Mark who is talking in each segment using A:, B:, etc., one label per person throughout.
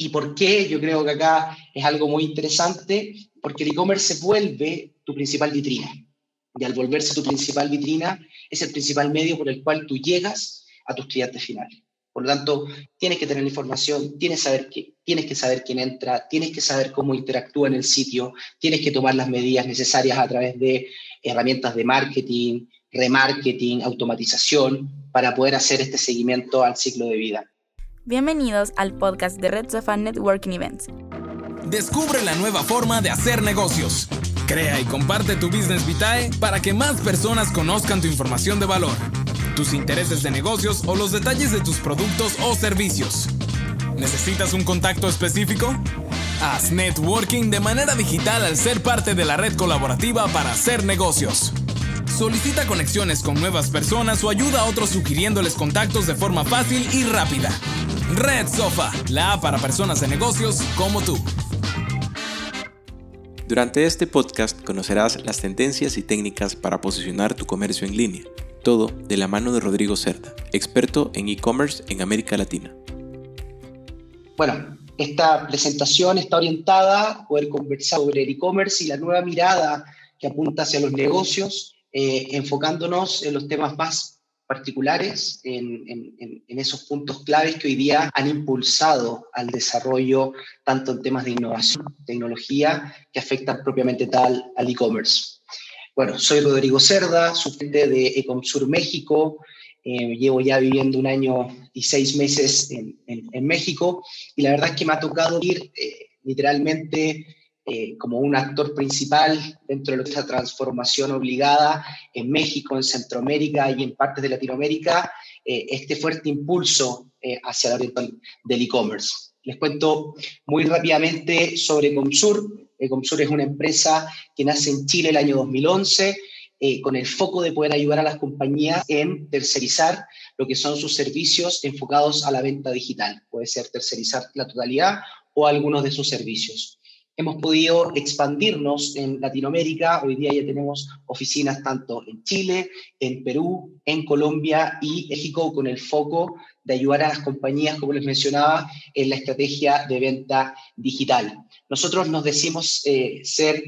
A: ¿Y, por qué? Yo creo que acá es algo muy interesante, porque el e-commerce se vuelve tu principal vitrina. Y al volverse tu principal vitrina, es el principal medio por el cual tú llegas a tus clientes finales. Por lo tanto, tienes que tener información, tienes, tienes que saber quién entra, tienes que saber cómo interactúa en el sitio, tienes que tomar las medidas necesarias a través de herramientas de marketing, remarketing, automatización, para poder hacer este seguimiento al ciclo de vida.
B: Bienvenidos al podcast de Red Sofa Networking Events.
C: Descubre la nueva forma de hacer negocios. Crea y comparte tu Business Vitae para que más personas conozcan tu información de valor, tus intereses de negocios o los detalles de tus productos o servicios. ¿Necesitas un contacto específico? Haz networking de manera digital al ser parte de la red colaborativa para hacer negocios. Solicita conexiones con nuevas personas o ayuda a otros sugiriéndoles contactos de forma fácil y rápida. Red Sofa, la app para personas de negocios como tú.
D: Durante este podcast conocerás las tendencias y técnicas para posicionar tu comercio en línea. Todo de la mano de Rodrigo Cerda, experto en e-commerce en América Latina.
A: Bueno, esta presentación está orientada a poder conversar sobre el e-commerce y la nueva mirada que apunta hacia los negocios, eh, enfocándonos en los temas más particulares en, esos puntos claves que hoy día han impulsado al desarrollo tanto en temas de innovación, tecnología, que afectan propiamente tal al e-commerce. Bueno, soy Rodrigo Cerda, suplente de Ecomsur México. Eh, llevo ya viviendo un año y seis meses en, México y la verdad es que me ha tocado ir eh, literalmente eh, como un actor principal dentro de esta transformación obligada en México, en Centroamérica y en partes de Latinoamérica, eh, este fuerte impulso eh, hacia la orientación del e-commerce. Les cuento muy rápidamente sobre Comsur. Comsur es una empresa que nace en Chile el año 2011 con el foco de poder ayudar a las compañías en tercerizar lo que son sus servicios enfocados a la venta digital. Puede ser tercerizar la totalidad o algunos de sus servicios hemos podido expandirnos en Latinoamérica. Hoy día ya tenemos oficinas tanto en Chile, en Perú, en Colombia y México con el foco de ayudar a las compañías, como les mencionaba, en la estrategia de venta digital. Nosotros nos decimos eh, ser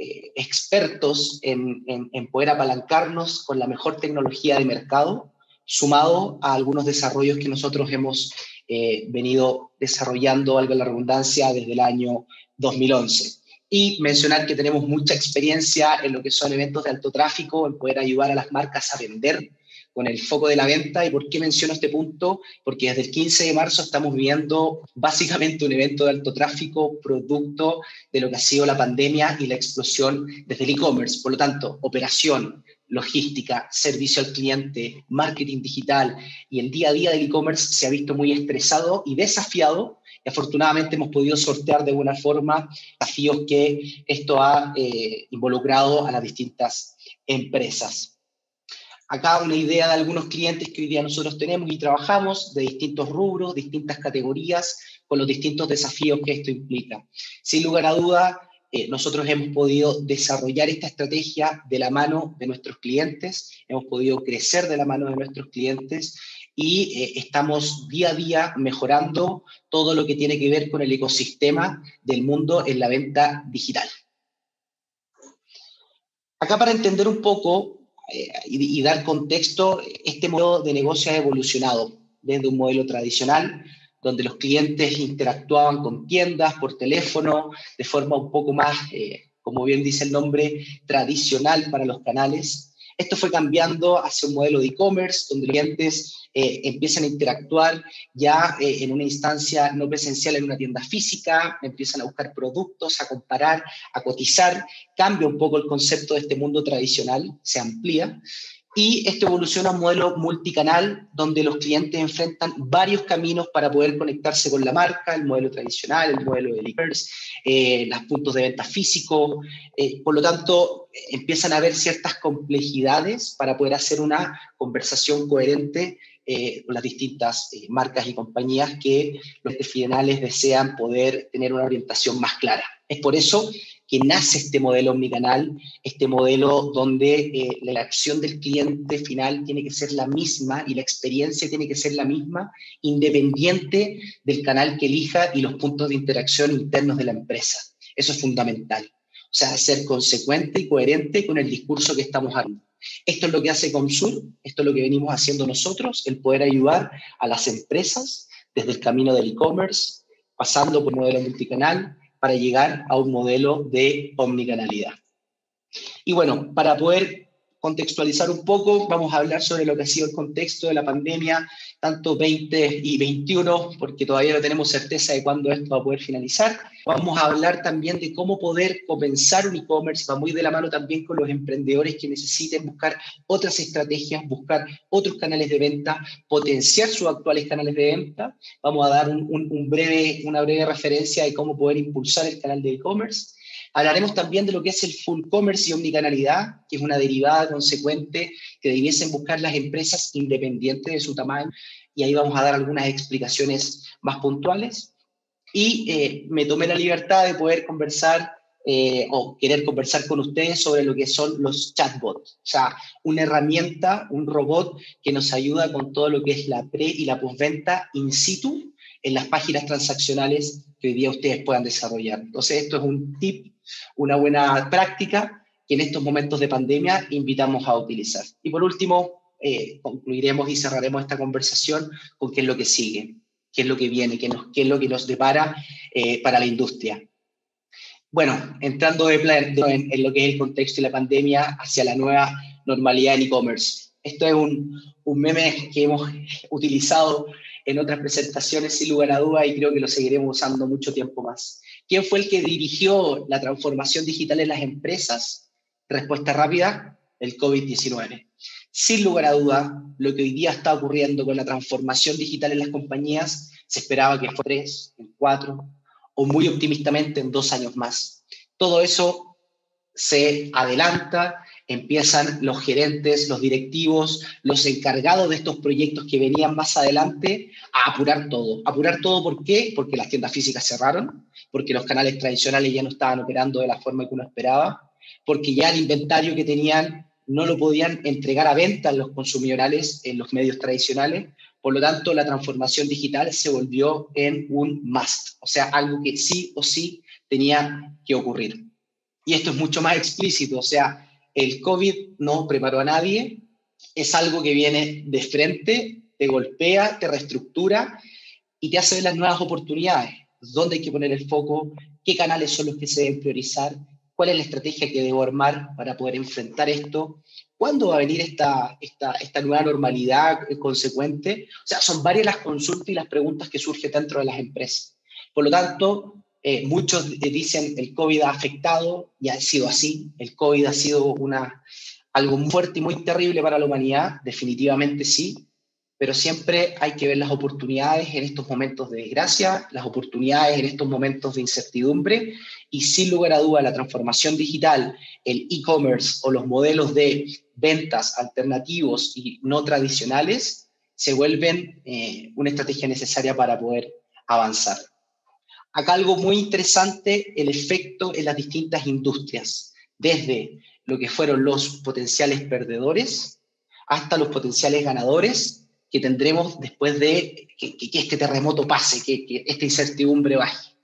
A: eh, expertos en, poder apalancarnos con la mejor tecnología de mercado, sumado a algunos desarrollos que nosotros hemos eh, venido desarrollando, valga la redundancia, desde el año 2011. Y mencionar que tenemos mucha experiencia en lo que son eventos de alto tráfico, en poder ayudar a las marcas a vender con el foco de la venta. ¿Y por qué menciono este punto? Porque desde el 15 de marzo estamos viendo básicamente un evento de alto tráfico producto de lo que ha sido la pandemia y la explosión desde el e-commerce. Por lo tanto, operación, logística, servicio al cliente, marketing digital y el día a día del e-commerce se ha visto muy estresado y desafiado afortunadamente hemos podido sortear de buena forma desafíos que esto ha eh, involucrado a las distintas empresas. Acá una idea de algunos clientes que hoy día nosotros tenemos y trabajamos de distintos rubros, distintas categorías, con los distintos desafíos que esto implica. Sin lugar a duda, eh, nosotros hemos podido desarrollar esta estrategia de la mano de nuestros clientes, hemos podido crecer de la mano de nuestros clientes y eh, estamos día a día mejorando todo lo que tiene que ver con el ecosistema del mundo en la venta digital. Acá para entender un poco eh, y, dar contexto, este modelo de negocio ha evolucionado desde un modelo tradicional, donde los clientes interactuaban con tiendas por teléfono de forma un poco más, eh, como bien dice el nombre, tradicional para los canales. Esto fue cambiando hacia un modelo de e-commerce, donde los clientes eh, empiezan a interactuar ya eh, en una instancia no presencial en una tienda física, empiezan a buscar productos, a comparar, a cotizar, cambia un poco el concepto de este mundo tradicional, se amplía. Y esto evoluciona a un modelo multicanal donde los clientes enfrentan varios caminos para poder conectarse con la marca, el modelo tradicional, el modelo de e-commerce, eh, los puntos de venta físicos. por lo tanto, empiezan a haber ciertas complejidades para poder hacer una conversación coherente eh, las distintas eh, marcas y compañías que los finales desean poder tener una orientación más clara. Es por eso que nace este modelo omnicanal, este modelo donde eh, la acción del cliente final tiene que ser la misma y la experiencia tiene que ser la misma, independiente del canal que elija y los puntos de interacción internos de la empresa. Eso es fundamental. O sea, ser consecuente y coherente con el discurso que estamos hablando. Esto es lo que hace Comsur, esto es lo que venimos haciendo nosotros, el poder ayudar a las empresas desde el camino del e-commerce, pasando por modelo multicanal, para llegar a un modelo de omnicanalidad. Y bueno, para poder contextualizar un poco, vamos a hablar sobre lo que ha sido el contexto de la pandemia, tanto 20 y 21, porque todavía no tenemos certeza de cuándo esto va a poder finalizar. Vamos a hablar también de cómo poder comenzar un e-commerce, va muy de la mano también con los emprendedores que necesiten buscar otras estrategias, buscar otros canales de venta, potenciar sus actuales canales de venta. Vamos a dar un, breve, una breve referencia de cómo poder impulsar el canal de e-commerce Hablaremos también de lo que es el full commerce y omnicanalidad, que es una derivada consecuente que debiesen buscar las empresas independientes de su tamaño, y ahí vamos a dar algunas explicaciones más puntuales. Y eh, me tomé la libertad de poder conversar eh, o querer conversar con ustedes sobre lo que son los chatbots, o sea, una herramienta, un robot que nos ayuda con todo lo que es la pre y la postventa in situ en las páginas transaccionales que hoy día ustedes puedan desarrollar. Entonces, esto es un tip, una buena práctica que en estos momentos de pandemia invitamos a utilizar. Y por último, eh, concluiremos y cerraremos esta conversación con qué es lo que sigue, qué es lo que viene, qué, es lo que nos depara eh, para la industria. Bueno, entrando de en, lo que es el contexto de la pandemia hacia la nueva normalidad en e-commerce. Esto es un, un meme que hemos utilizado en otras presentaciones sin lugar a duda y creo que lo seguiremos usando mucho tiempo más. ¿Quién fue el que dirigió la transformación digital en las empresas? Respuesta rápida, el COVID-19. Sin lugar a duda, lo que hoy día está ocurriendo con la transformación digital en las compañías se esperaba que fuera tres, en cuatro o muy optimistamente en dos años más. Todo eso se adelanta empiezan los gerentes, los directivos, los encargados de estos proyectos que venían más adelante a apurar todo. ¿Apurar todo por qué? Porque las tiendas físicas cerraron, porque los canales tradicionales ya no estaban operando de la forma que uno esperaba, porque ya el inventario que tenían no lo podían entregar a venta los consumidores en los medios tradicionales. Por lo tanto, la transformación digital se volvió en un must, o sea, algo que sí o sí tenía que ocurrir. Y esto es mucho más explícito, o sea, el COVID no preparó a nadie, es algo que viene de frente, te golpea, te reestructura y te hace ver las nuevas oportunidades, dónde hay que poner el foco, qué canales son los que se deben priorizar, cuál es la estrategia que debo armar para poder enfrentar esto, cuándo va a venir esta, nueva normalidad consecuente. O sea, son varias las consultas y las preguntas que surgen dentro de las empresas. Por lo tanto, eh, muchos dicen el COVID ha afectado y ha sido así. El COVID ha sido una, algo fuerte y muy terrible para la humanidad, definitivamente sí, pero siempre hay que ver las oportunidades en estos momentos de desgracia, las oportunidades en estos momentos de incertidumbre y sin lugar a duda la transformación digital, el e-commerce o los modelos de ventas alternativos y no tradicionales se vuelven eh, una estrategia necesaria para poder avanzar. Acá algo muy interesante, el efecto en las distintas industrias, desde lo que fueron los potenciales perdedores hasta los potenciales ganadores que tendremos después de que, este terremoto pase, que, que esta incertidumbre baje.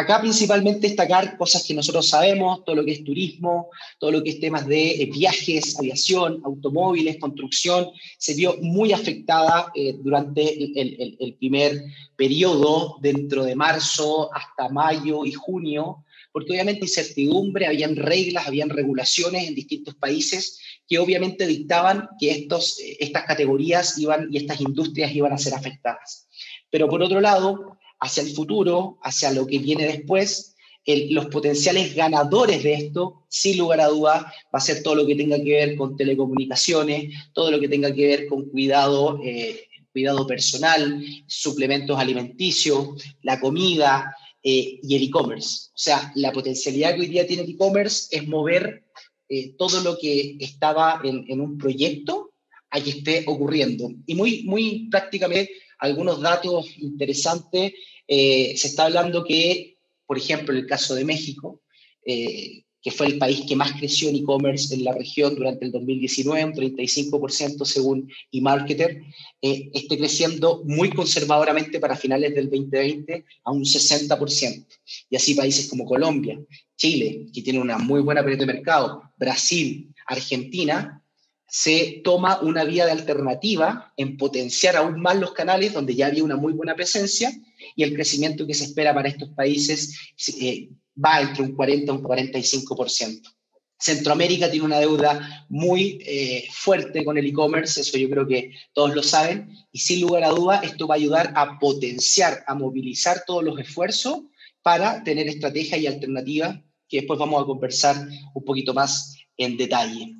A: Acá principalmente destacar cosas que nosotros sabemos, todo lo que es turismo, todo lo que es temas de eh, viajes, aviación, automóviles, construcción, se vio muy afectada eh, durante el, el, primer periodo, dentro de marzo hasta mayo y junio, porque obviamente incertidumbre, habían reglas, habían regulaciones en distintos países que obviamente dictaban que estos, eh, estas categorías iban y estas industrias iban a ser afectadas. Pero por otro lado, hacia el futuro, hacia lo que viene después, los potenciales ganadores de esto, sin lugar a duda, va a ser todo lo que tenga que ver con telecomunicaciones, todo lo que tenga que ver con cuidado, eh, cuidado personal, suplementos alimenticios, la comida eh, y el e-commerce. O sea, la potencialidad que hoy día tiene el e-commerce es mover eh, todo lo que estaba en, en, un proyecto a que esté ocurriendo. Y muy, muy prácticamente algunos datos interesantes. Eh, se está hablando que, por ejemplo, el caso de México, eh, que fue el país que más creció en e-commerce en la región durante el 2019, un 35% según eMarketer, eh, esté creciendo muy conservadoramente para finales del 2020 a un 60%. Y así países como Colombia, Chile, que tiene una muy buena pérdida de mercado, Brasil, Argentina, se toma una vía de alternativa en potenciar aún más los canales donde ya había una muy buena presencia y el crecimiento que se espera para estos países eh, va entre un 40 y un 45%. Centroamérica tiene una deuda muy eh, fuerte con el e-commerce, eso yo creo que todos lo saben, y sin lugar a duda esto va a ayudar a potenciar, a movilizar todos los esfuerzos para tener estrategias y alternativas que después vamos a conversar un poquito más en detalle.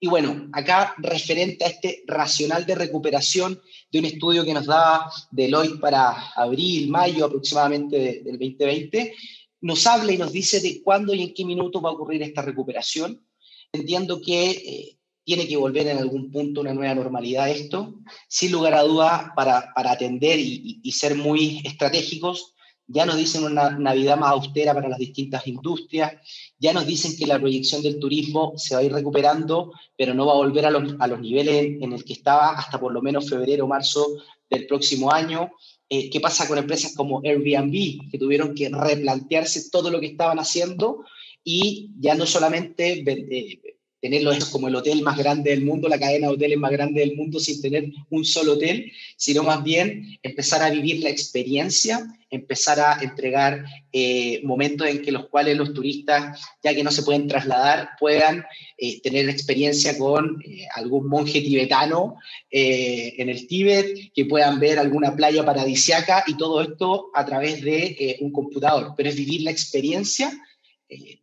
A: Y bueno, acá referente a este racional de recuperación de un estudio que nos daba Deloitte para abril, mayo aproximadamente del 2020, nos habla y nos dice de cuándo y en qué minuto va a ocurrir esta recuperación. Entiendo que eh, tiene que volver en algún punto una nueva normalidad esto, sin lugar a duda para, para atender y, y, ser muy estratégicos. Ya nos dicen una Navidad más austera para las distintas industrias, ya nos dicen que la proyección del turismo se va a ir recuperando, pero no va a volver a los, a los niveles en, en el que estaba hasta por lo menos febrero o marzo del próximo año. Eh, qué pasa con empresas como Airbnb, que tuvieron que replantearse todo lo que estaban haciendo y ya no solamente eh, tenerlo como el hotel más grande del mundo, la cadena de hoteles más grande del mundo sin tener un solo hotel, sino más bien empezar a vivir la experiencia, empezar a entregar eh, momentos en que los cuales los turistas, ya que no se pueden trasladar, puedan eh, tener experiencia con eh, algún monje tibetano en el Tíbet, que puedan ver alguna playa paradisiaca y todo esto a través de un computador. Pero es vivir la experiencia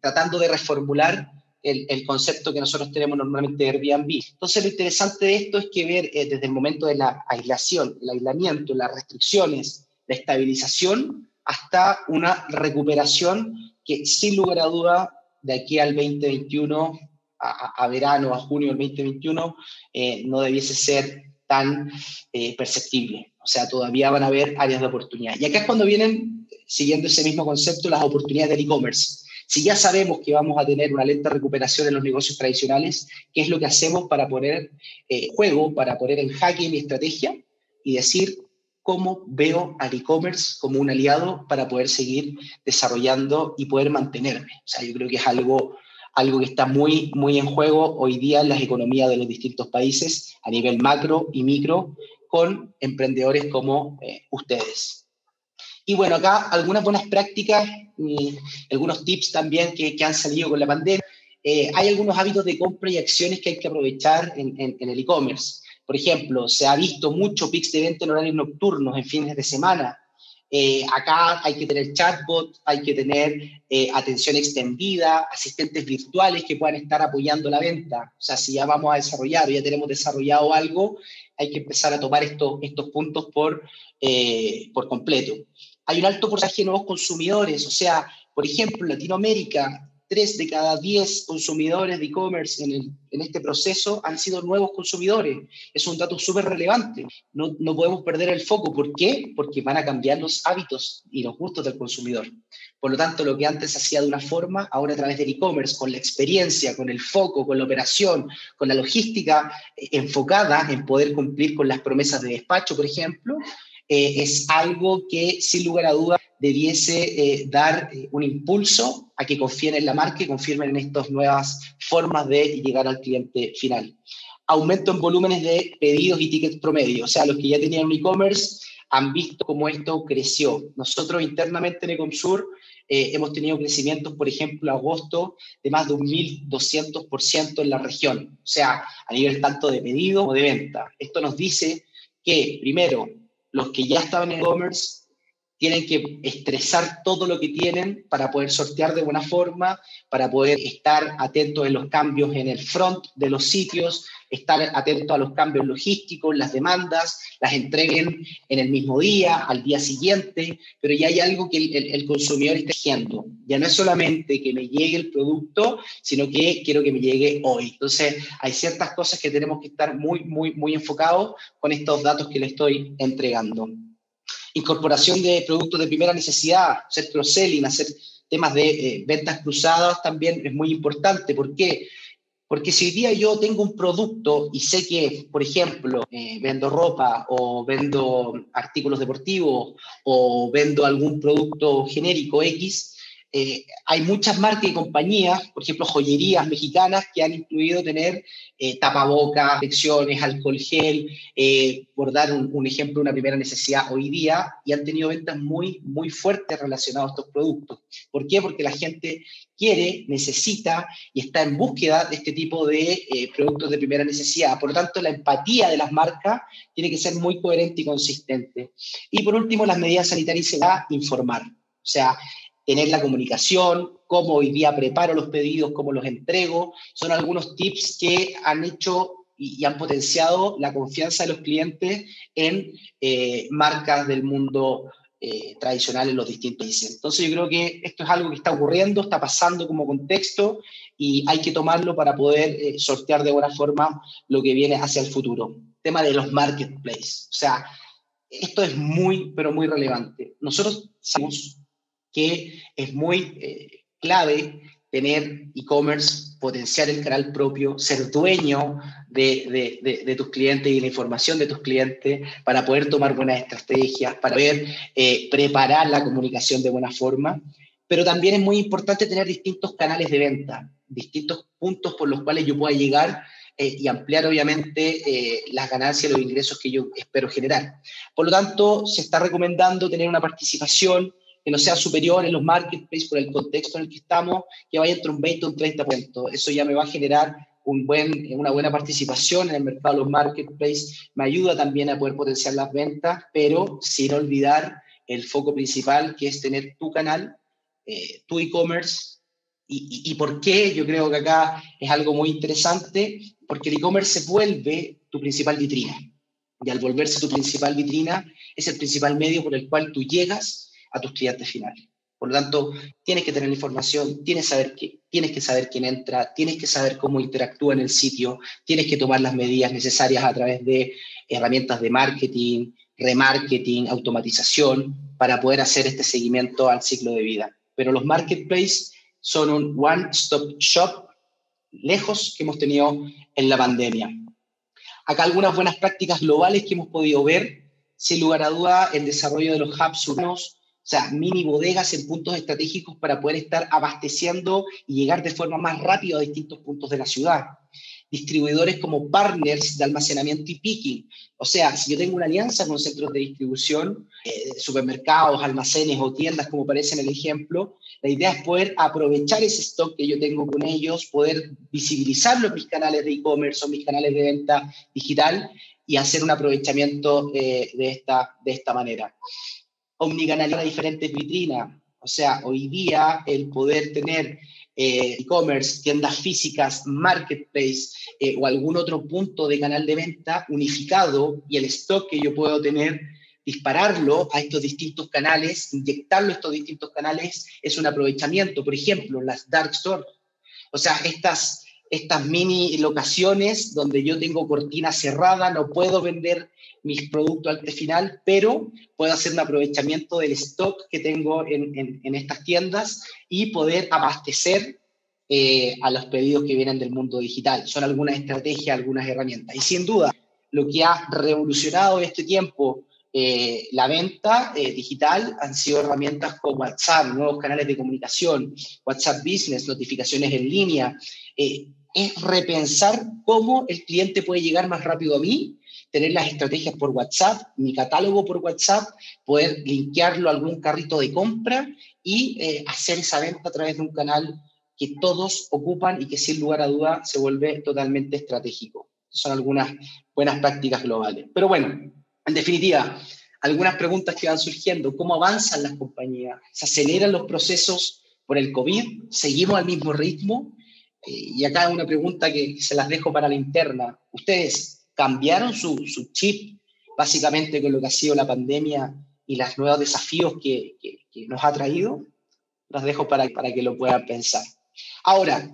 A: tratando de reformular el, concepto que nosotros tenemos normalmente de Airbnb. Entonces, lo interesante de esto es que ver eh, desde el momento de la aislación, el aislamiento, las restricciones, la estabilización, hasta una recuperación que, sin lugar a duda, de aquí al 2021, a, verano, a junio del 2021, eh, no debiese ser tan eh, perceptible. O sea, todavía van a haber áreas de oportunidad. Y acá es cuando vienen, siguiendo ese mismo concepto, las oportunidades del e-commerce. Si ya sabemos que vamos a tener una lenta recuperación en los negocios tradicionales, ¿qué es lo que hacemos para poner eh, juego, para poner en jaque mi estrategia y decir cómo veo al e-commerce como un aliado para poder seguir desarrollando y poder mantenerme? O sea, yo creo que es algo, algo que está muy, muy en juego hoy día en las economías de los distintos países a nivel macro y micro con emprendedores como eh, ustedes. Y bueno, acá algunas buenas prácticas, y algunos tips también que, que, han salido con la pandemia. Eh, hay algunos hábitos de compra y acciones que hay que aprovechar en, en, el e-commerce. Por ejemplo, se ha visto mucho pics de venta en horarios nocturnos, en fines de semana. Eh, acá hay que tener chatbot, hay que tener eh, atención extendida, asistentes virtuales que puedan estar apoyando la venta. O sea, si ya vamos a desarrollar o ya tenemos desarrollado algo, hay que empezar a tomar estos, estos puntos por, por completo hay un alto porcentaje de nuevos consumidores. O sea, por ejemplo, en Latinoamérica, tres de cada diez consumidores de e-commerce en, este proceso han sido nuevos consumidores. Es un dato súper relevante. No, no, podemos perder el foco. ¿Por qué? Porque van a cambiar los hábitos y los gustos del consumidor. Por lo tanto, lo que antes hacía de una forma, ahora a través del e-commerce, con la experiencia, con el foco, con la operación, con la logística eh, enfocada en poder cumplir con las promesas de despacho, por ejemplo, eh, es algo que sin lugar a dudas debiese eh, dar eh, un impulso a que confíen en la marca y confirmen en estas nuevas formas de llegar al cliente final. Aumento en volúmenes de pedidos y tickets promedio, o sea, los que ya tenían un e-commerce han visto cómo esto creció. Nosotros internamente en Ecomsur eh, hemos tenido crecimientos, por ejemplo, agosto de más de un 1.200% en la región, o sea, a nivel tanto de pedido como de venta. Esto nos dice que, primero, los que ya estaban en e-commerce tienen que estresar todo lo que tienen para poder sortear de buena forma, para poder estar atentos en los cambios en el front de los sitios, estar atentos a los cambios logísticos, las demandas, las entreguen en el mismo día, al día siguiente, pero ya hay algo que el, el, consumidor está haciendo. Ya no es solamente que me llegue el producto, sino que quiero que me llegue hoy. Entonces, hay ciertas cosas que tenemos que estar muy, muy, muy enfocados con estos datos que le estoy entregando incorporación de productos de primera necesidad, hacer cross-selling, hacer temas de eh, ventas cruzadas también es muy importante. ¿Por qué? Porque si hoy día yo tengo un producto y sé que, por ejemplo, eh, vendo ropa o vendo artículos deportivos o vendo algún producto genérico X, eh, hay muchas marcas y compañías, por ejemplo, joyerías mexicanas que han incluido tener eh, tapabocas, infecciones, alcohol gel, eh, por dar un, ejemplo, una primera necesidad hoy día, y han tenido ventas muy, muy fuertes relacionadas a estos productos. ¿Por qué? Porque la gente quiere, necesita y está en búsqueda de este tipo de productos de primera necesidad. Por lo tanto, la empatía de las marcas tiene que ser muy coherente y consistente. Y por último, las medidas sanitarias se va a informar. O sea, tener la comunicación, cómo hoy día preparo los pedidos, cómo los entrego. Son algunos tips que han hecho y, han potenciado la confianza de los clientes en eh, marcas del mundo eh, tradicional en los distintos países. Entonces yo creo que esto es algo que está ocurriendo, está pasando como contexto y hay que tomarlo para poder eh, sortear de buena forma lo que viene hacia el futuro. Tema de los marketplaces. O sea, esto es muy, pero muy relevante. Nosotros sabemos que es muy eh, clave tener e-commerce, potenciar el canal propio, ser dueño de, tus clientes y la información de tus clientes para poder tomar buenas estrategias, para poder eh, preparar la comunicación de buena forma. Pero también es muy importante tener distintos canales de venta, distintos puntos por los cuales yo pueda llegar eh, y ampliar obviamente las ganancias, los ingresos que yo espero generar. Por lo tanto, se está recomendando tener una participación que no sea superior en los marketplaces por el contexto en el que estamos, que vaya entre un 20 o un 30%. Eso ya me va a generar un buen, una buena participación en el mercado de los marketplaces, me ayuda también a poder potenciar las ventas, pero sin olvidar el foco principal, que es tener tu canal, eh, tu e-commerce. Y, y, por qué? Yo creo que acá es algo muy interesante, porque el e-commerce se vuelve tu principal vitrina. Y al volverse tu principal vitrina, es el principal medio por el cual tú llegas a tus clientes finales. Por lo tanto, tienes que tener la información, tienes, saber tienes que saber quién entra, tienes que saber cómo interactúa en el sitio, tienes que tomar las medidas necesarias a través de herramientas de marketing, remarketing, automatización, para poder hacer este seguimiento al ciclo de vida. Pero los marketplaces son un one-stop shop lejos que hemos tenido en la pandemia. Acá algunas buenas prácticas globales que hemos podido ver, sin lugar a duda, el desarrollo de los hubs urbanos, o sea, mini bodegas en puntos estratégicos para poder estar abasteciendo y llegar de forma más rápida a distintos puntos de la ciudad. Distribuidores como partners de almacenamiento y picking. O sea, si yo tengo una alianza con centros de distribución, eh, supermercados, almacenes o tiendas, como aparece en el ejemplo, la idea es poder aprovechar ese stock que yo tengo con ellos, poder visibilizarlo en mis canales de e-commerce o mis canales de venta digital y hacer un aprovechamiento eh, de, esta, de esta manera omnicanalidad de diferentes vitrinas. O sea, hoy día el poder tener eh, e-commerce, tiendas físicas, marketplace eh, o algún otro punto de canal de venta unificado y el stock que yo puedo tener, dispararlo a estos distintos canales, inyectarlo a estos distintos canales, es un aprovechamiento. Por ejemplo, las dark stores. O sea, estas, estas mini locaciones donde yo tengo cortina cerrada, no puedo vender mis productos al final, pero puedo hacer un aprovechamiento del stock que tengo en, en, estas tiendas y poder abastecer eh, a los pedidos que vienen del mundo digital. Son algunas estrategias, algunas herramientas. Y sin duda, lo que ha revolucionado en este tiempo eh, la venta eh, digital han sido herramientas como WhatsApp, nuevos canales de comunicación, WhatsApp Business, notificaciones en línea. Es repensar cómo el cliente puede llegar más rápido a mí tener las estrategias por WhatsApp, mi catálogo por WhatsApp, poder linkearlo a algún carrito de compra y eh, hacer esa venta a través de un canal que todos ocupan y que sin lugar a duda se vuelve totalmente estratégico. Son algunas buenas prácticas globales. Pero bueno, en definitiva, algunas preguntas que van surgiendo. ¿Cómo avanzan las compañías? ¿Se aceleran los procesos por el COVID? ¿Seguimos al mismo ritmo? Eh, y acá una pregunta que se las dejo para la interna. ¿Ustedes cambiaron su, chip básicamente con lo que ha sido la pandemia y los nuevos desafíos que, nos ha traído, los dejo para, para que lo puedan pensar. Ahora,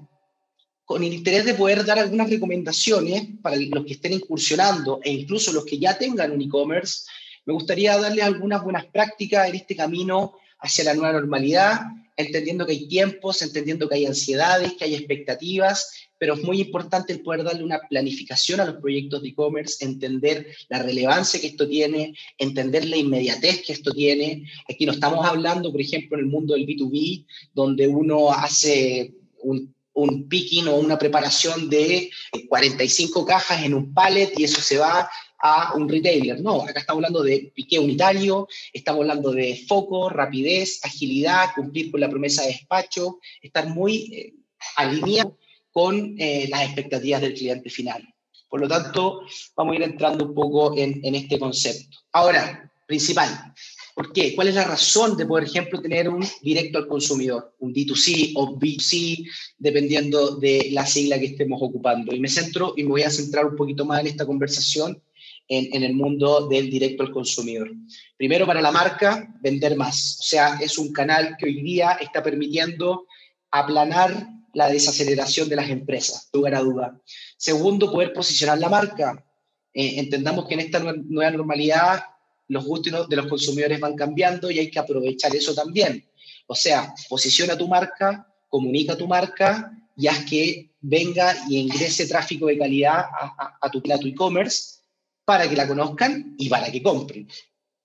A: con el interés de poder dar algunas recomendaciones para los que estén incursionando e incluso los que ya tengan un e-commerce, me gustaría darles algunas buenas prácticas en este camino hacia la nueva normalidad, entendiendo que hay tiempos, entendiendo que hay ansiedades, que hay expectativas, pero es muy importante el poder darle una planificación a los proyectos de e-commerce, entender la relevancia que esto tiene, entender la inmediatez que esto tiene. Aquí no estamos hablando, por ejemplo, en el mundo del B2B, donde uno hace un, un picking o una preparación de 45 cajas en un pallet y eso se va a un retailer. No, acá estamos hablando de piqué unitario, estamos hablando de foco, rapidez, agilidad, cumplir con la promesa de despacho, estar muy eh, alineado con eh, las expectativas del cliente final. Por lo tanto, vamos a ir entrando un poco en, en este concepto. Ahora, principal, ¿Por qué? ¿Cuál es la razón de, por ejemplo, tener un directo al consumidor, un D2C o B2C, dependiendo de la sigla que estemos ocupando? Y me centro y me voy a centrar un poquito más en esta conversación en, en, el mundo del directo al consumidor. Primero, para la marca, vender más. O sea, es un canal que hoy día está permitiendo aplanar la desaceleración de las empresas, lugar a duda. Segundo, poder posicionar la marca. Eh, entendamos que en esta nueva normalidad los gustos de los consumidores van cambiando y hay que aprovechar eso también. O sea, posiciona tu marca, comunica tu marca y haz que venga y ingrese tráfico de calidad a, a, a tu plato e-commerce para que la conozcan y para que compren.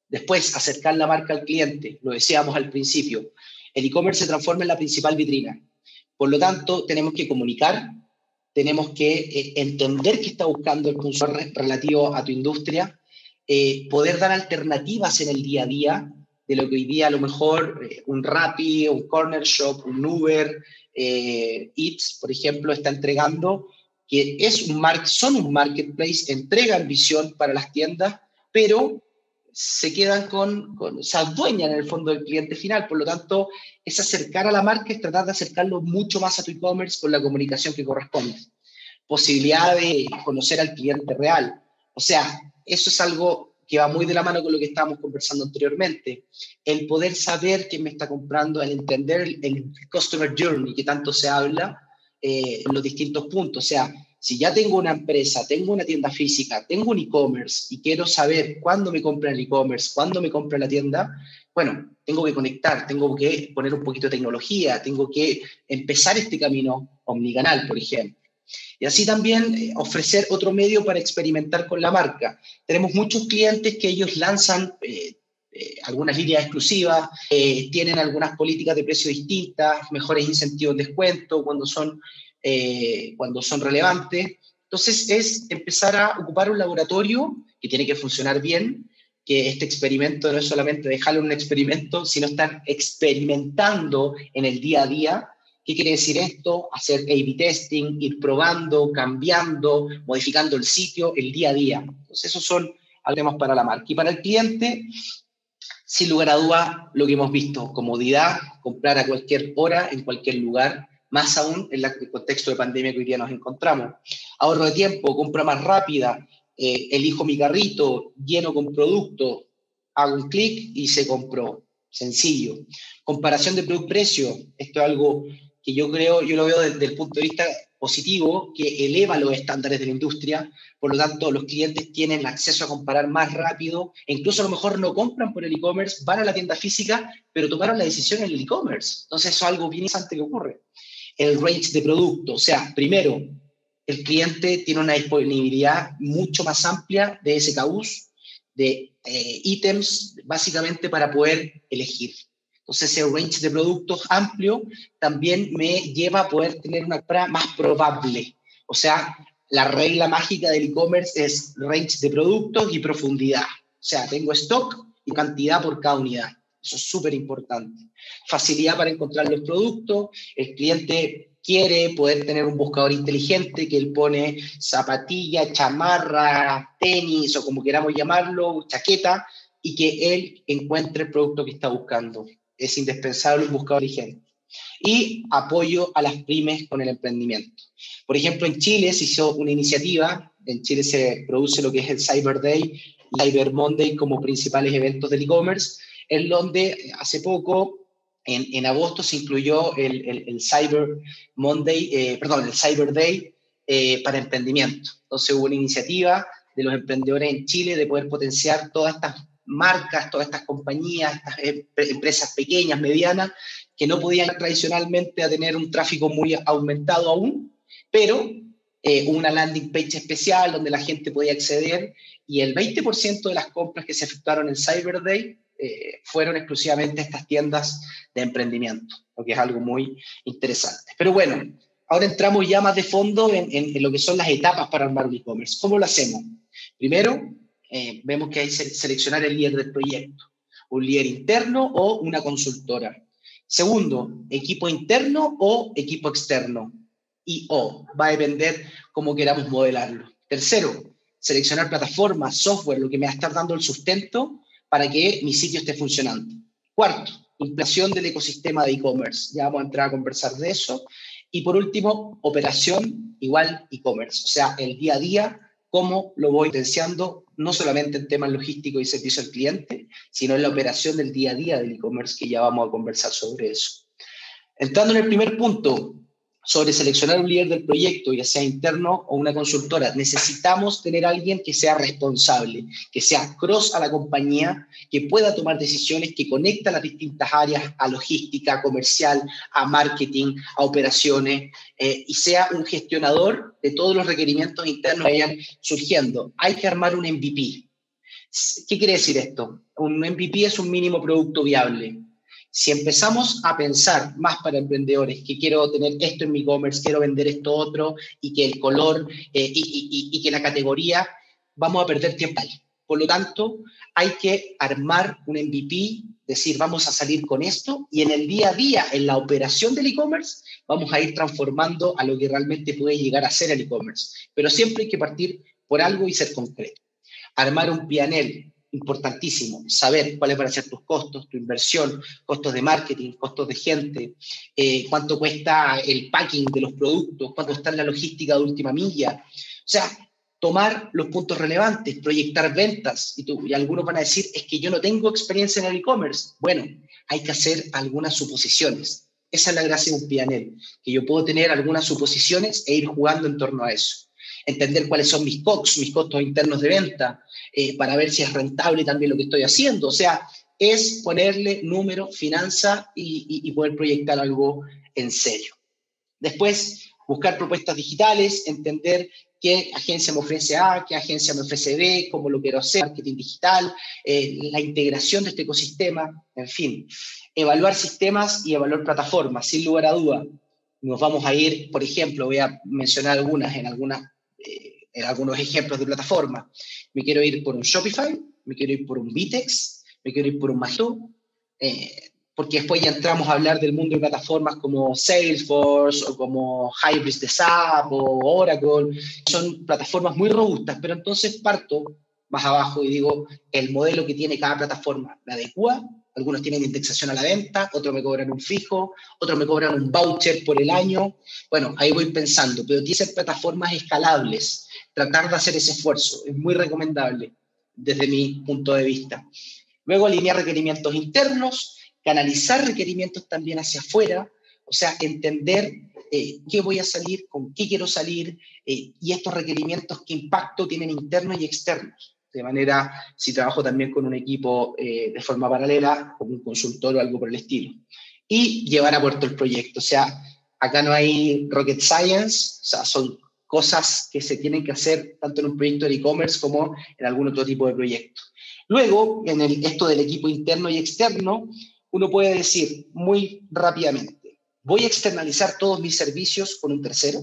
A: Después, acercar la marca al cliente, lo decíamos al principio. El e-commerce se transforma en la principal vitrina. Por lo tanto, tenemos que comunicar, tenemos que eh, entender qué está buscando el consumidor relativo a tu industria, eh, poder dar alternativas en el día a día de lo que hoy día a lo mejor eh, un Rappi, un Corner Shop, un Uber, eh, Eats, por ejemplo, está entregando, que es un mar son un marketplace, entregan visión para las tiendas, pero se quedan con, con, se adueñan en el fondo del cliente final. Por lo tanto, es acercar a la marca, es tratar de acercarlo mucho más a tu e-commerce con la comunicación que corresponde. Posibilidad de conocer al cliente real. O sea, eso es algo que va muy de la mano con lo que estábamos conversando anteriormente. El poder saber quién me está comprando, el entender el, customer journey que tanto se habla eh, los distintos puntos. O sea, si ya tengo una empresa, tengo una tienda física, tengo un e-commerce y quiero saber cuándo me compra el e-commerce, cuándo me compra la tienda, bueno, tengo que conectar, tengo que poner un poquito de tecnología, tengo que empezar este camino omnicanal, por ejemplo. Y así también eh, ofrecer otro medio para experimentar con la marca. Tenemos muchos clientes que ellos lanzan eh, eh, algunas líneas exclusivas, eh, tienen algunas políticas de precio distintas, mejores incentivos de descuento cuando son, eh, cuando son relevantes. Entonces es empezar a ocupar un laboratorio que tiene que funcionar bien, que este experimento no es solamente dejarlo en un experimento, sino estar experimentando en el día a día ¿Qué quiere decir esto? Hacer A-B testing, ir probando, cambiando, modificando el sitio, el día a día. Entonces, esos son temas para la marca. Y para el cliente, sin lugar a duda, lo que hemos visto, comodidad, comprar a cualquier hora, en cualquier lugar, más aún en el contexto de pandemia que hoy día nos encontramos. Ahorro de tiempo, compra más rápida, eh, elijo mi carrito, lleno con producto, hago un clic y se compró. Sencillo. Comparación de producto-precio, esto es algo que yo creo, yo lo veo desde el punto de vista positivo, que eleva los estándares de la industria, por lo tanto los clientes tienen acceso a comparar más rápido, e incluso a lo mejor no compran por el e-commerce, van a la tienda física, pero tomaron la decisión en el e-commerce. Entonces eso es algo bien interesante que ocurre. El range de producto, o sea, primero, el cliente tiene una disponibilidad mucho más amplia de SKUs, de eh, ítems, básicamente para poder elegir. Entonces, ese range de productos amplio también me lleva a poder tener una compra más probable. O sea, la regla mágica del e-commerce es range de productos y profundidad. O sea, tengo stock y cantidad por cada unidad. Eso es súper importante. Facilidad para encontrar los productos. El cliente quiere poder tener un buscador inteligente que él pone zapatilla, chamarra, tenis o como queramos llamarlo, chaqueta, y que él encuentre el producto que está buscando es indispensable un buscador inteligente. Y apoyo a las pymes con el emprendimiento. Por ejemplo, en Chile se hizo una iniciativa, en Chile se produce lo que es el Cyber Day Cyber Monday como principales eventos del e-commerce, en donde hace poco, en, en agosto, se incluyó el, el, el Cyber Monday, eh, perdón, el Cyber Day eh, para emprendimiento. Entonces hubo una iniciativa de los emprendedores en Chile de poder potenciar todas estas marcas, todas estas compañías, estas empresas pequeñas, medianas, que no podían tradicionalmente a tener un tráfico muy aumentado aún, pero eh, una landing page especial donde la gente podía acceder y el 20% de las compras que se efectuaron en Cyber Day eh, fueron exclusivamente estas tiendas de emprendimiento, lo que es algo muy interesante. Pero bueno, ahora entramos ya más de fondo en, lo que son las etapas para armar un e-commerce. ¿Cómo lo hacemos? Primero, eh, vemos que hay que seleccionar el líder del proyecto, un líder interno o una consultora. Segundo, equipo interno o equipo externo. Y o, va a depender cómo queramos modelarlo. Tercero, seleccionar plataformas, software, lo que me va a estar dando el sustento para que mi sitio esté funcionando. Cuarto, implantación del ecosistema de e-commerce. Ya vamos a entrar a conversar de eso. Y por último, operación igual e-commerce. O sea, el día a día, cómo lo voy potenciando, no solamente en temas logísticos y servicio al cliente, sino en la operación del día a día del e-commerce, que ya vamos a conversar sobre eso. Entrando en el primer punto, sobre seleccionar un líder del proyecto, ya sea interno o una consultora, necesitamos tener a alguien que sea responsable, que sea cross a la compañía, que pueda tomar decisiones, que conecta las distintas áreas a logística, comercial, a marketing, a operaciones, eh, y sea un gestionador de todos los requerimientos internos que vayan surgiendo. Hay que armar un MVP. ¿Qué quiere decir esto? Un MVP es un mínimo producto viable si empezamos a pensar más para emprendedores, que quiero tener esto en mi e-commerce, quiero vender esto otro, y que el color eh, y, que la categoría, vamos a perder tiempo ahí. Por lo tanto, hay que armar un MVP, decir, vamos a salir con esto, y en el día a día, en la operación del e-commerce, vamos a ir transformando a lo que realmente puede llegar a ser el e-commerce. Pero siempre hay que partir por algo y ser concreto. Armar un PNL, importantísimo, saber cuáles van a ser tus costos, tu inversión, costos de marketing, costos de gente, eh, cuánto cuesta el packing de los productos, cuánto está la logística de última milla. O sea, tomar los puntos relevantes, proyectar ventas. Y, tú, algunos van a decir, es que yo no tengo experiencia en el e-commerce. Bueno, hay que hacer algunas suposiciones. Esa es la gracia de un PNL, que yo puedo tener algunas suposiciones e ir jugando en torno a eso entender cuáles son mis COX, mis costos internos de venta, eh, para ver si es rentable también lo que estoy haciendo. O sea, es ponerle número, finanza y, poder proyectar algo en serio. Después, buscar propuestas digitales, entender qué agencia me ofrece A, qué agencia me ofrece B, cómo lo quiero hacer, marketing digital, eh, la integración de este ecosistema, en fin, evaluar sistemas y evaluar plataformas, sin lugar a duda. Nos vamos a ir, por ejemplo, voy a mencionar algunas en algunas en algunos ejemplos de plataforma. Me quiero ir por un Shopify, me quiero ir por un Vitex, me quiero ir por un Magento, eh, porque después ya entramos a hablar del mundo de plataformas como Salesforce o como Hybris de SAP o Oracle. Son plataformas muy robustas, pero entonces parto más abajo y digo, el modelo que tiene cada plataforma me adecua. Algunos tienen indexación a la venta, otros me cobran un fijo, otros me cobran un voucher por el año. Bueno, ahí voy pensando, pero ser plataformas escalables tratar de hacer ese esfuerzo. Es muy recomendable desde mi punto de vista. Luego alinear requerimientos internos, canalizar requerimientos también hacia afuera, o sea, entender eh, qué voy a salir, con qué quiero salir eh, y estos requerimientos qué impacto tienen internos y externos. De manera, si trabajo también con un equipo eh, de forma paralela, como un consultor o algo por el estilo. Y llevar a puerto el proyecto. O sea, acá no hay rocket science, o sea, son cosas que se tienen que hacer tanto en un proyecto de e-commerce como en algún otro tipo de proyecto. Luego, en el, esto del equipo interno y externo, uno puede decir muy rápidamente, voy a externalizar todos mis servicios con un tercero,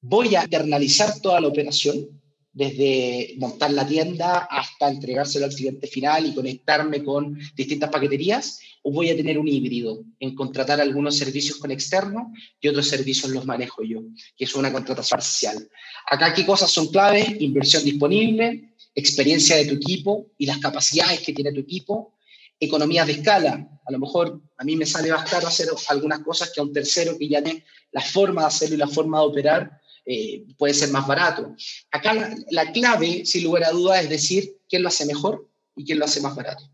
A: voy a internalizar toda la operación, desde montar la tienda hasta entregárselo al cliente final y conectarme con distintas paqueterías, o voy a tener un híbrido en contratar algunos servicios con externo y otros servicios los manejo yo, que es una contratación parcial. Acá, ¿qué cosas son claves? Inversión disponible, experiencia de tu equipo y las capacidades que tiene tu equipo, economías de escala. A lo mejor a mí me sale más caro hacer algunas cosas que a un tercero que ya tiene la forma de hacerlo y la forma de operar eh, puede ser más barato. Acá la, clave, sin lugar a dudas, es decir quién lo hace mejor y quién lo hace más barato.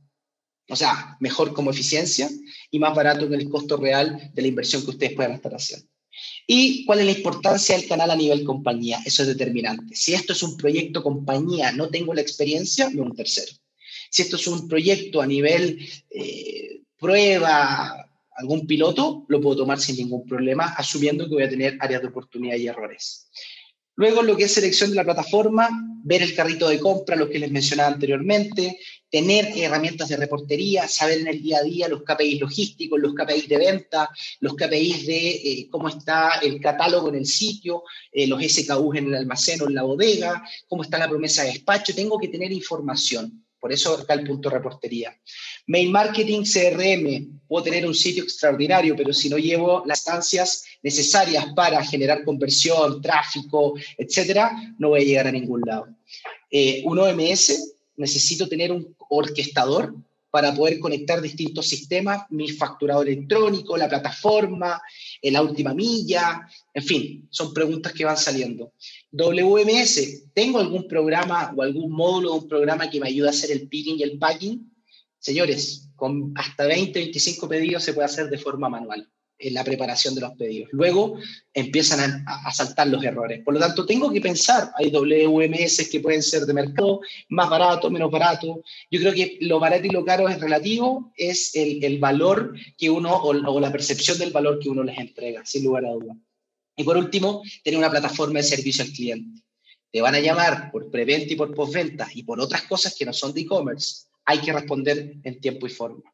A: O sea, mejor como eficiencia y más barato en el costo real de la inversión que ustedes puedan estar haciendo. ¿Y cuál es la importancia del canal a nivel compañía? Eso es determinante. Si esto es un proyecto compañía, no tengo la experiencia, no un tercero. Si esto es un proyecto a nivel eh, prueba, algún piloto, lo puedo tomar sin ningún problema, asumiendo que voy a tener áreas de oportunidad y errores. Luego, lo que es selección de la plataforma, ver el carrito de compra, lo que les mencionaba anteriormente, tener herramientas de reportería, saber en el día a día los KPIs logísticos, los KPIs de venta, los KPIs de eh, cómo está el catálogo en el sitio, eh, los SKUs en el almacén o en la bodega, cómo está la promesa de despacho. Tengo que tener información. Por eso está el punto reportería. Mail marketing, CRM. Puedo tener un sitio extraordinario, pero si no llevo las instancias necesarias para generar conversión, tráfico, etcétera, no voy a llegar a ningún lado. Eh, un OMS, necesito tener un orquestador para poder conectar distintos sistemas, mi facturado electrónico, la plataforma, la última milla, en fin, son preguntas que van saliendo. WMS, ¿tengo algún programa o algún módulo de un programa que me ayude a hacer el picking y el packing? Señores, con hasta 20, 25 pedidos se puede hacer de forma manual en la preparación de los pedidos. Luego empiezan a, saltar los errores. Por lo tanto, tengo que pensar, hay WMS que pueden ser de mercado, más barato, menos barato. Yo creo que lo barato y lo caro es relativo, es el, valor que uno, o, o, la percepción del valor que uno les entrega, sin lugar a duda. Y por último, tener una plataforma de servicio al cliente. Te van a llamar por preventa y por postventa y por otras cosas que no son de e-commerce. Hay que responder en tiempo y forma.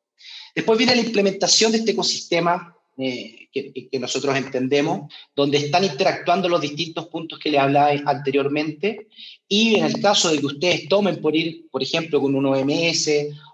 A: Después viene la implementación de este ecosistema eh, que, nosotros entendemos, donde están interactuando los distintos puntos que le hablaba anteriormente. Y en el caso de que ustedes tomen por ir, por ejemplo, con un OMS,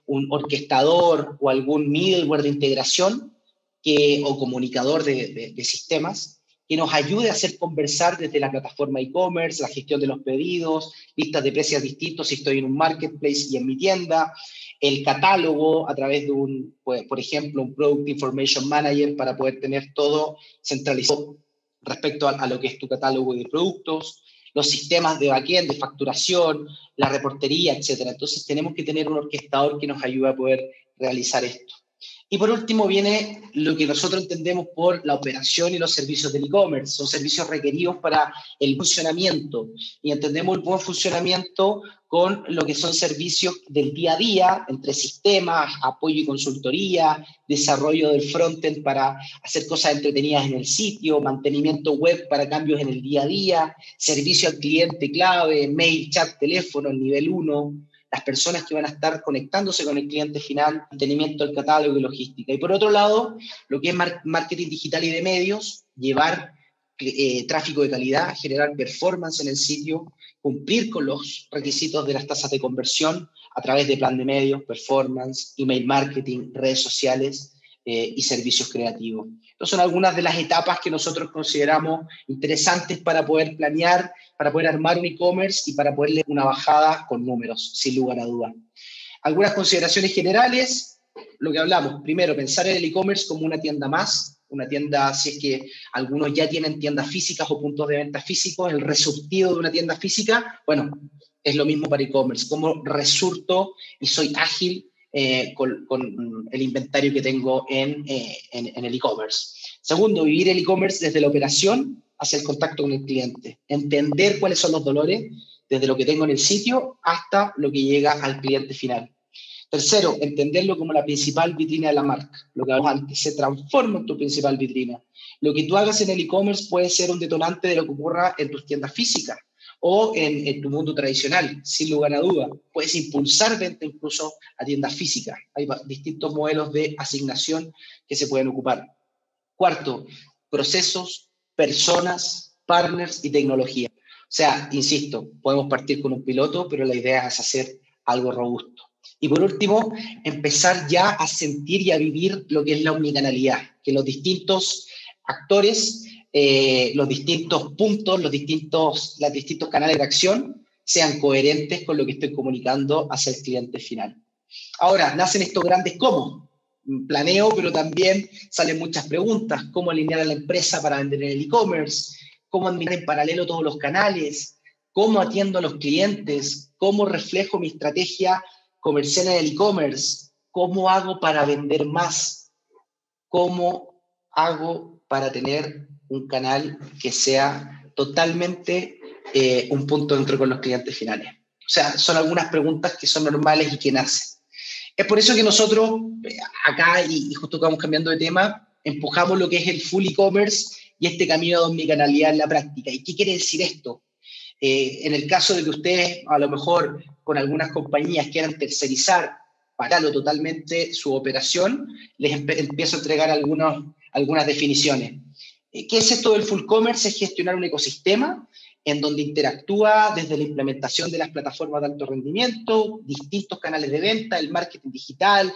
A: un orquestador o algún middleware de integración que, o comunicador de, de sistemas, que nos ayude a hacer conversar desde la plataforma e-commerce, la gestión de los pedidos, listas de precios distintos si estoy en un marketplace y en mi tienda, el catálogo a través de un, pues, por ejemplo, un Product Information Manager para poder tener todo centralizado respecto a, lo que es tu catálogo de productos, los sistemas de backend, de facturación, la reportería, etc. Entonces tenemos que tener un orquestador que nos ayude a poder realizar esto. Y por último viene lo que nosotros entendemos por la operación y los servicios del e-commerce. Son servicios requeridos para el funcionamiento y entendemos el buen funcionamiento con lo que son servicios del día a día, entre sistemas, apoyo y consultoría, desarrollo del frontend para hacer cosas entretenidas en el sitio, mantenimiento web para cambios en el día a día, servicio al cliente clave, mail, chat, teléfono, el nivel 1, las personas que van a estar conectándose con el cliente final, mantenimiento del catálogo y logística. Y por otro lado, lo que es marketing digital y de medios, llevar eh, tráfico de calidad, generar performance en el sitio, cumplir con los requisitos de las tasas de conversión a través de plan de medios, performance, email marketing, redes sociales eh, y servicios creativos. Estas son algunas de las etapas que nosotros consideramos interesantes para poder planear, para poder armar un e-commerce y para poderle una bajada con números, sin lugar a dudas. Algunas consideraciones generales, lo que hablamos, primero, pensar en el e-commerce como una tienda más, una tienda, si es que algunos ya tienen tiendas físicas o puntos de venta físicos, el resurtido de una tienda física, bueno, es lo mismo para e-commerce, como resurto y soy ágil eh, con, el inventario que tengo eh, en, en, el e-commerce. Segundo, vivir el e-commerce desde la operación hacia el contacto con el cliente. Entender cuáles son los dolores desde lo que tengo en el sitio hasta lo que llega al cliente final. Tercero, entenderlo como la principal vitrina de la marca. Lo que hablamos antes, se transforma en tu principal vitrina. Lo que tú hagas en el e-commerce puede ser un detonante de lo que ocurra en tus tiendas físicas o en, tu mundo tradicional, sin lugar a duda. Puedes impulsar venta incluso a tiendas físicas. Hay distintos modelos de asignación que se pueden ocupar. Cuarto, procesos, personas, partners y tecnología. O sea, insisto, podemos partir con un piloto, pero la idea es hacer algo robusto. Y por último, empezar ya a sentir y a vivir lo que es la omnicanalidad, que los distintos actores eh, los distintos puntos, los distintos, los distintos canales de acción sean coherentes con lo que estoy comunicando hacia el cliente final. Ahora, nacen estos grandes cómo. Planeo, pero también salen muchas preguntas. ¿Cómo alinear a la empresa para vender en el e-commerce? ¿Cómo administrar en paralelo todos los canales? ¿Cómo atiendo a los clientes? ¿Cómo reflejo mi estrategia comercial en el e-commerce? ¿Cómo hago para vender más? ¿Cómo hago para tener un canal que sea totalmente eh, un punto dentro con los clientes finales. O sea, son algunas preguntas que son normales y que nacen. Es por eso que nosotros eh, acá, y, justo estamos cambiando de tema, empujamos lo que es el full e-commerce y este camino de omnicanalidad en la práctica. ¿Y qué quiere decir esto? Eh, en el caso de que ustedes, a lo mejor con algunas compañías quieran tercerizar, pararlo totalmente su operación, les empiezo a entregar algunas definiciones. Eh, ¿Qué es esto del full commerce? Es gestionar un ecosistema en donde interactúa desde la implementación de las plataformas de alto rendimiento, distintos canales de venta, el marketing digital,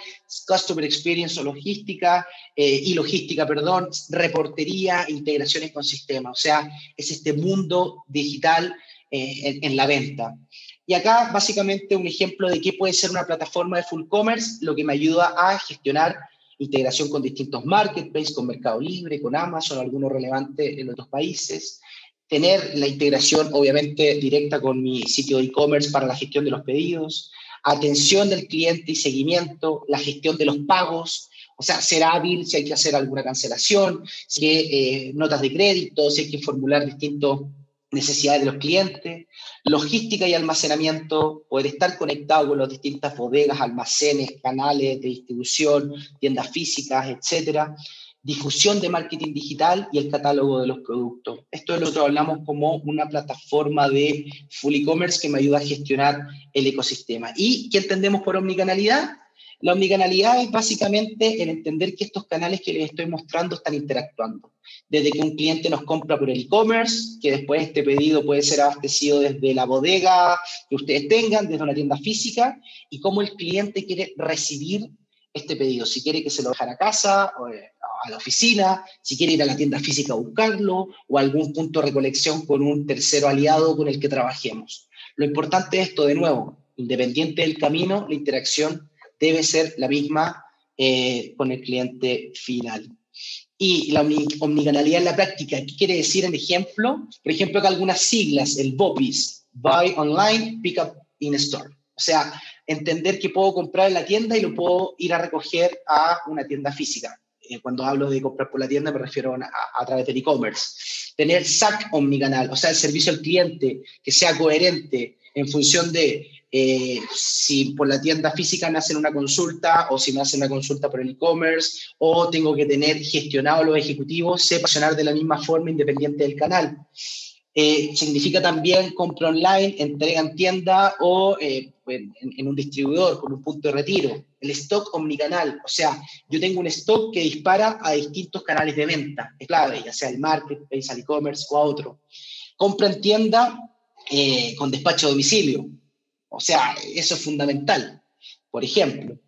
A: customer experience o logística, eh, y logística, perdón, reportería, integraciones con sistemas. O sea, es este mundo digital eh, en, la venta. Y acá básicamente un ejemplo de qué puede ser una plataforma de full commerce, lo que me ayuda a gestionar integración con distintos marketplaces, con Mercado Libre, con Amazon, algunos relevantes en otros países, tener la integración obviamente directa con mi sitio de e-commerce para la gestión de los pedidos, atención del cliente y seguimiento, la gestión de los pagos, o sea, ser hábil si hay que hacer alguna cancelación, si hay eh, notas de crédito, si hay que formular distintas necesidades de los clientes, logística y almacenamiento, poder estar conectado con las distintas bodegas, almacenes, canales de distribución, tiendas físicas, etcétera difusión de marketing digital y el catálogo de los productos. Esto es lo que hablamos como una plataforma de full e-commerce que me ayuda a gestionar el ecosistema. ¿Y qué entendemos por omnicanalidad? La omnicanalidad es básicamente el entender que estos canales que les estoy mostrando están interactuando. Desde que un cliente nos compra por el e-commerce, que después este pedido puede ser abastecido desde la bodega que ustedes tengan, desde una tienda física, y cómo el cliente quiere recibir este pedido, si quiere que se lo dejen a casa o eh, a la oficina, si quiere ir a la tienda física a buscarlo o a algún punto de recolección con un tercero aliado con el que trabajemos. Lo importante es esto, de nuevo, independiente del camino, la interacción debe ser la misma eh, con el cliente final. Y la omnicanalidad en la práctica, ¿qué quiere decir en ejemplo? Por ejemplo, que algunas siglas, el BOPIS, Buy Online, Pick Up in Store. O sea, entender que puedo comprar en la tienda y lo puedo ir a recoger a una tienda física. Eh, cuando hablo de comprar por la tienda me refiero a, través del e-commerce. Tener SAC omnicanal, o sea, el servicio al cliente que sea coherente en función de eh, si por la tienda física me hacen una consulta o si me hacen una consulta por el e-commerce o tengo que tener gestionado los ejecutivos, sé funcionar de la misma forma independiente del canal. Eh, significa también compra online, entrega en tienda o eh, en, un distribuidor con un punto de retiro. El stock omnicanal, o sea, yo tengo un stock que dispara a distintos canales de venta, es clave, ya sea el marketplace, el e-commerce o a otro. Compra en tienda eh, con despacho a domicilio, o sea, eso es fundamental. Por ejemplo,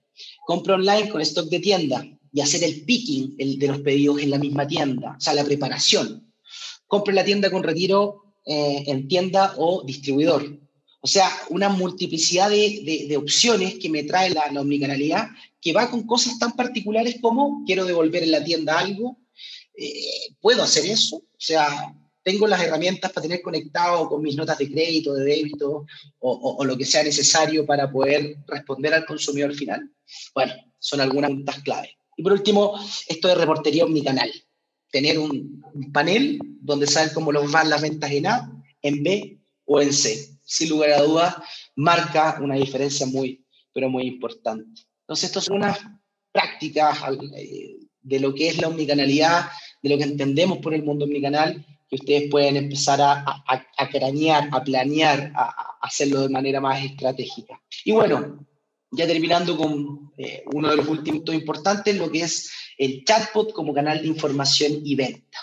A: compra online con stock de tienda y hacer el picking de los pedidos en la misma tienda, o sea, la preparación compre la tienda con retiro eh, en tienda o distribuidor. O sea, una multiplicidad de, opciones que me trae la, la, omnicanalidad, que va con cosas tan particulares como quiero devolver en la tienda algo, eh, puedo hacer eso, o sea, tengo las herramientas para tener conectado con mis notas de crédito, de débito o, o lo que sea necesario para poder responder al consumidor final. Bueno, son algunas preguntas clave. Y por último, esto de reportería omnicanal tener un, panel donde saben cómo los van las ventas en A, en B o en C. Sin lugar a dudas, marca una diferencia muy, pero muy importante. Entonces, estas son unas prácticas eh, de lo que es la omnicanalidad, de lo que entendemos por el mundo omnicanal, que ustedes pueden empezar a, a, cranear, a planear, a, a, hacerlo de manera más estratégica. Y bueno, ya terminando con eh, uno de los últimos importantes, lo que es el chatbot como canal de información y venta.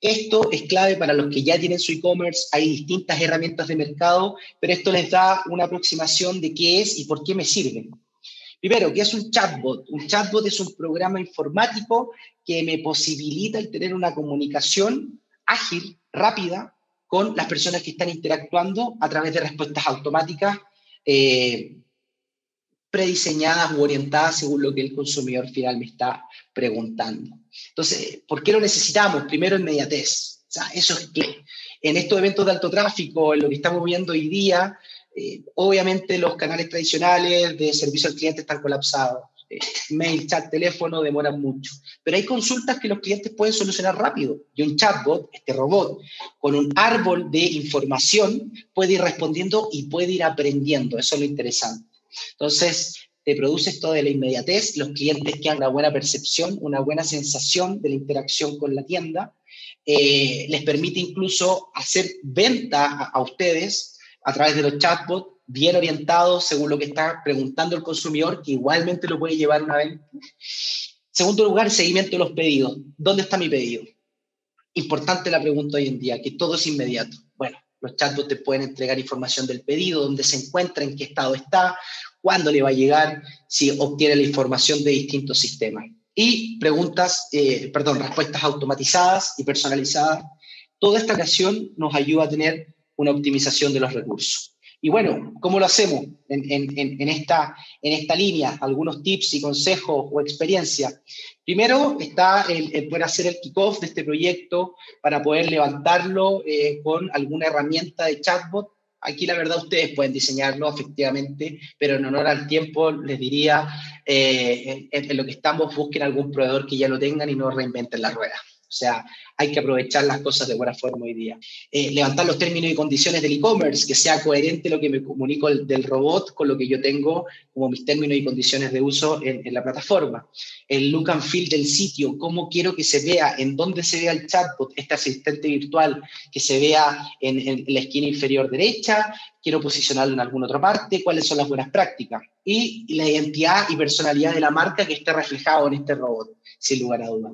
A: Esto es clave para los que ya tienen su e-commerce, hay distintas herramientas de mercado, pero esto les da una aproximación de qué es y por qué me sirven. Primero, ¿qué es un chatbot? Un chatbot es un programa informático que me posibilita el tener una comunicación ágil, rápida, con las personas que están interactuando a través de respuestas automáticas eh, prediseñadas u orientadas según lo que el consumidor final me está preguntando. Entonces, ¿por qué lo necesitamos? Primero, inmediatez. Eso es que en estos eventos de alto tráfico, en lo que estamos viendo hoy día, eh, obviamente los canales tradicionales de servicio al cliente están colapsados. Eh, mail, chat, teléfono demoran mucho. Pero hay consultas que los clientes pueden solucionar rápido. Y un chatbot, este robot, con un árbol de información, puede ir respondiendo y puede ir aprendiendo. Eso es lo interesante. Entonces, te produce esto de la inmediatez, los clientes que han una buena percepción, una buena sensación de la interacción con la tienda, eh, les permite incluso hacer venta a, ustedes a través de los chatbots bien orientados según lo que está preguntando el consumidor, que igualmente lo puede llevar una venta. Segundo lugar, seguimiento de los pedidos. ¿Dónde está mi pedido? Importante la pregunta hoy en día, que todo es inmediato. Los chatbots te pueden entregar información del pedido, dónde se encuentra, en qué estado está, cuándo le va a llegar, si obtiene la información de distintos sistemas. Y preguntas, eh, perdón, respuestas automatizadas y personalizadas. Toda esta creación nos ayuda a tener una optimización de los recursos. Y bueno, ¿cómo lo hacemos en, esta, en esta línea? Algunos tips y consejos o experiencia. Primero está el, poder hacer el kickoff de este proyecto para poder levantarlo eh, con alguna herramienta de chatbot. Aquí la verdad ustedes pueden diseñarlo efectivamente, pero en honor al tiempo les diría, eh, en, en, lo que estamos, busquen algún proveedor que ya lo tengan y no reinventen la rueda. O sea, hay que aprovechar las cosas de buena forma hoy día. Eh, levantar los términos y condiciones del e-commerce, que sea coherente lo que me comunico del robot con lo que yo tengo como mis términos y condiciones de uso en, la plataforma. El look and feel del sitio, cómo quiero que se vea, en dónde se vea el chatbot, este asistente virtual, que se vea en, en la esquina inferior derecha, quiero posicionarlo en alguna otra parte, cuáles son las buenas prácticas y la identidad y personalidad de la marca que esté reflejado en este robot, sin lugar a dudas.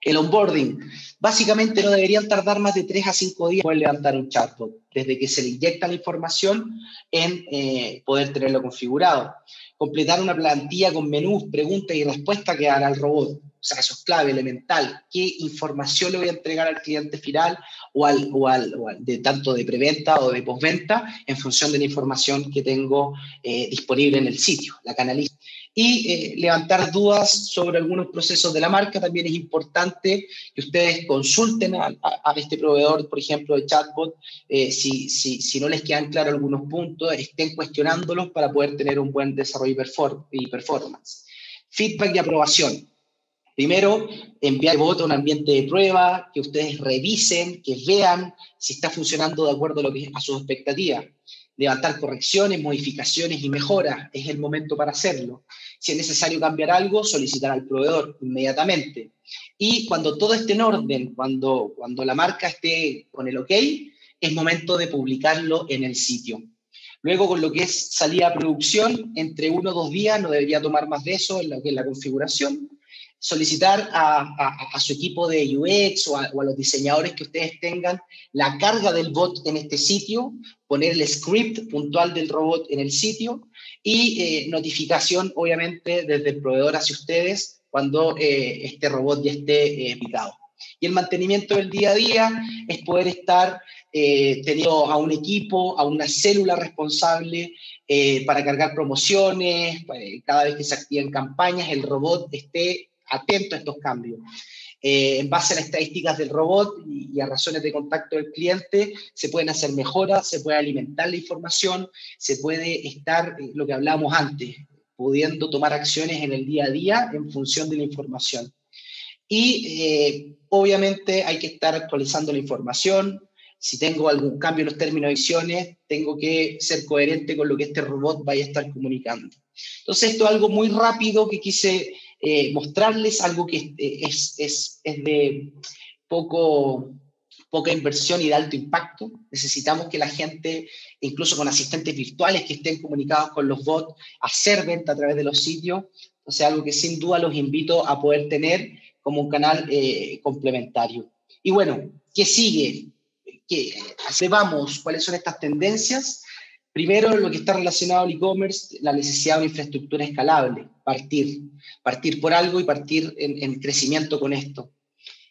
A: El onboarding. Básicamente no deberían tardar más de 3 a 5 días poder levantar un chatbot, desde que se le inyecta la información en eh, poder tenerlo configurado. Completar una plantilla con menús, preguntas y respuestas que hará el robot. O sea, eso es clave, elemental. ¿Qué información le voy a entregar al cliente final o al, o al, de tanto de preventa o de postventa en función de la información que tengo eh, disponible en el sitio, la canaliza y eh, levantar dudas sobre algunos procesos de la marca. También es importante que ustedes consulten a, este proveedor, por ejemplo, de chatbot, eh, si, si, no les quedan claros algunos puntos, estén cuestionándolos para poder tener un buen desarrollo y, performance. Feedback y aprobación. Primero, enviar el bot a un ambiente de prueba, que ustedes revisen, que vean si está funcionando de acuerdo a, lo que, a sus expectativas levantar correcciones, modificaciones y mejoras, es el momento para hacerlo. Si es necesario cambiar algo, solicitar al proveedor inmediatamente. Y cuando todo esté en orden, cuando, cuando la marca esté con el OK, es momento de publicarlo en el sitio. Luego, con lo que es salida a producción, entre uno o dos días, no debería tomar más de eso en lo que la configuración solicitar a, su equipo de UX o, a, los diseñadores que ustedes tengan la carga del bot en este sitio, poner el script puntual del robot en el sitio y eh, notificación, obviamente, desde el proveedor hacia ustedes cuando eh, este robot ya esté eh, Y el mantenimiento del día a día es poder estar eh, teniendo a un equipo, a una célula responsable para cargar promociones, cada vez que se activan campañas, el robot esté atento a estos cambios. Eh, en base a las estadísticas del robot y, a razones de contacto del cliente, se pueden hacer mejoras, se puede alimentar la información, se puede estar, eh, lo que hablábamos antes, pudiendo tomar acciones en el día a día en función de la información. Y eh, obviamente hay que estar actualizando la información. Si tengo algún cambio en los términos de ediciones, tengo que ser coherente con lo que este robot vaya a estar comunicando. Entonces, esto es algo muy rápido que quise eh, mostrarles algo que es, es, es, de poco, poca inversión y de alto impacto. Necesitamos que la gente, incluso con asistentes virtuales que estén comunicados con los bots, hacer venta a través de los sitios. O sea, algo que sin duda los invito a poder tener como un canal eh, complementario. Y bueno, ¿qué sigue? ¿Qué, vamos? ¿Cuáles son estas tendencias? Primero, lo que está relacionado al e-commerce, la necesidad de una infraestructura escalable, partir, partir por algo y partir en, crecimiento con esto.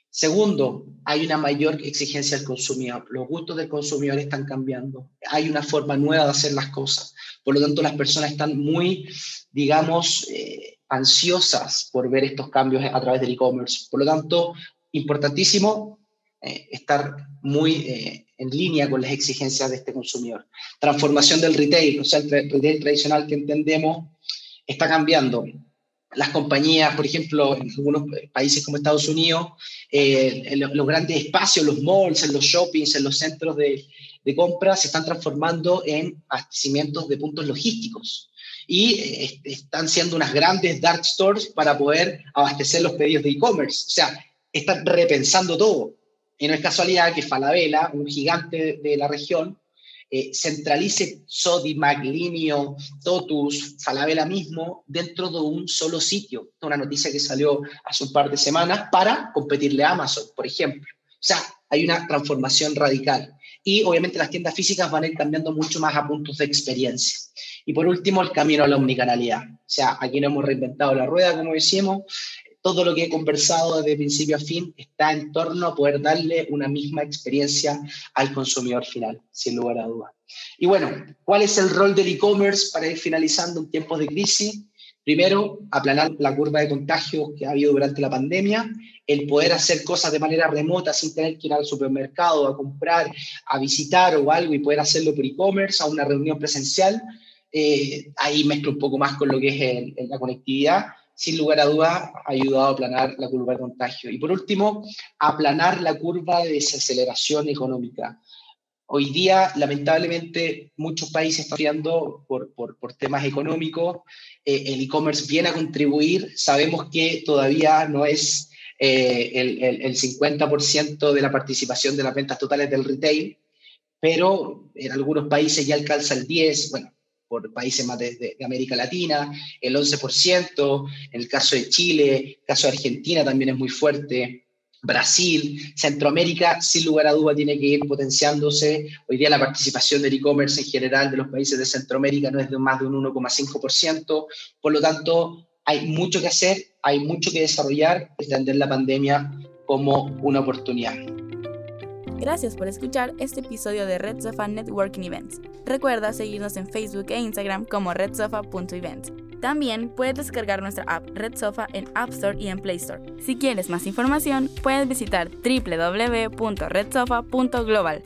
A: Segundo, hay una mayor exigencia al consumidor. Los gustos del consumidor están cambiando. Hay una forma nueva de hacer las cosas. Por lo tanto, las personas están muy, digamos, eh, ansiosas por ver estos cambios a través del e-commerce. Por lo tanto, importantísimo eh, estar muy eh, en línea con las exigencias de este consumidor. Transformación del retail, o sea, el retail tradicional que entendemos está cambiando. Las compañías, por ejemplo, en algunos países como Estados Unidos, eh, los, grandes espacios, los malls, en los shoppings, en los centros de, de compra, se están transformando en abastecimientos de puntos logísticos. y eh, están siendo unas grandes dark stores para poder abastecer los pedidos de e-commerce. O sea, están repensando todo. Y no es casualidad que Falabella, un gigante de la región, eh, centralice Sodimac, Linio, Totus, Falabella mismo dentro de un solo sitio. Una noticia que salió hace un par de semanas para competirle a Amazon, por ejemplo. O sea, hay una transformación radical. Y obviamente las tiendas físicas van a ir cambiando mucho más a puntos de experiencia. Y por último, el camino a la omnicanalidad. O sea, aquí no hemos reinventado la rueda, como decíamos, todo lo que he conversado desde principio a fin está en torno a poder darle una misma experiencia al consumidor final, sin lugar a dudas. Y bueno, ¿cuál es el rol del e-commerce para ir finalizando en tiempos de crisis? Primero, aplanar la curva de contagios que ha habido durante la pandemia, el poder hacer cosas de manera remota sin tener que ir al supermercado a comprar, a visitar o algo y poder hacerlo por e-commerce, a una reunión presencial. Eh, ahí mezclo un poco más con lo que es la conectividad sin lugar a dudas, ha ayudado a aplanar la curva de contagio. Y por último, aplanar la curva de desaceleración económica. Hoy día, lamentablemente, muchos países están por, por, por, temas económicos. Eh, el e-commerce viene a contribuir. Sabemos que todavía no es eh, el, el, el 50% de la participación de las ventas totales del retail, pero en algunos países ya alcanza el 10%. Bueno, por países más de, América Latina, el 11%, en el caso de Chile, el caso de Argentina también es muy fuerte, Brasil, Centroamérica, sin lugar a duda, tiene que ir potenciándose. Hoy día la participación del e-commerce en general de los países de Centroamérica no es de más de un 1,5%, por lo tanto, hay mucho que hacer, hay mucho que desarrollar, entender la pandemia como una oportunidad.
B: Gracias por escuchar este episodio de Red Sofa Networking Events. Recuerda seguirnos en Facebook e Instagram como redsofa.events. También puedes descargar nuestra app Red Sofa en App Store y en Play Store. Si quieres más información, puedes visitar www.redsofa.global.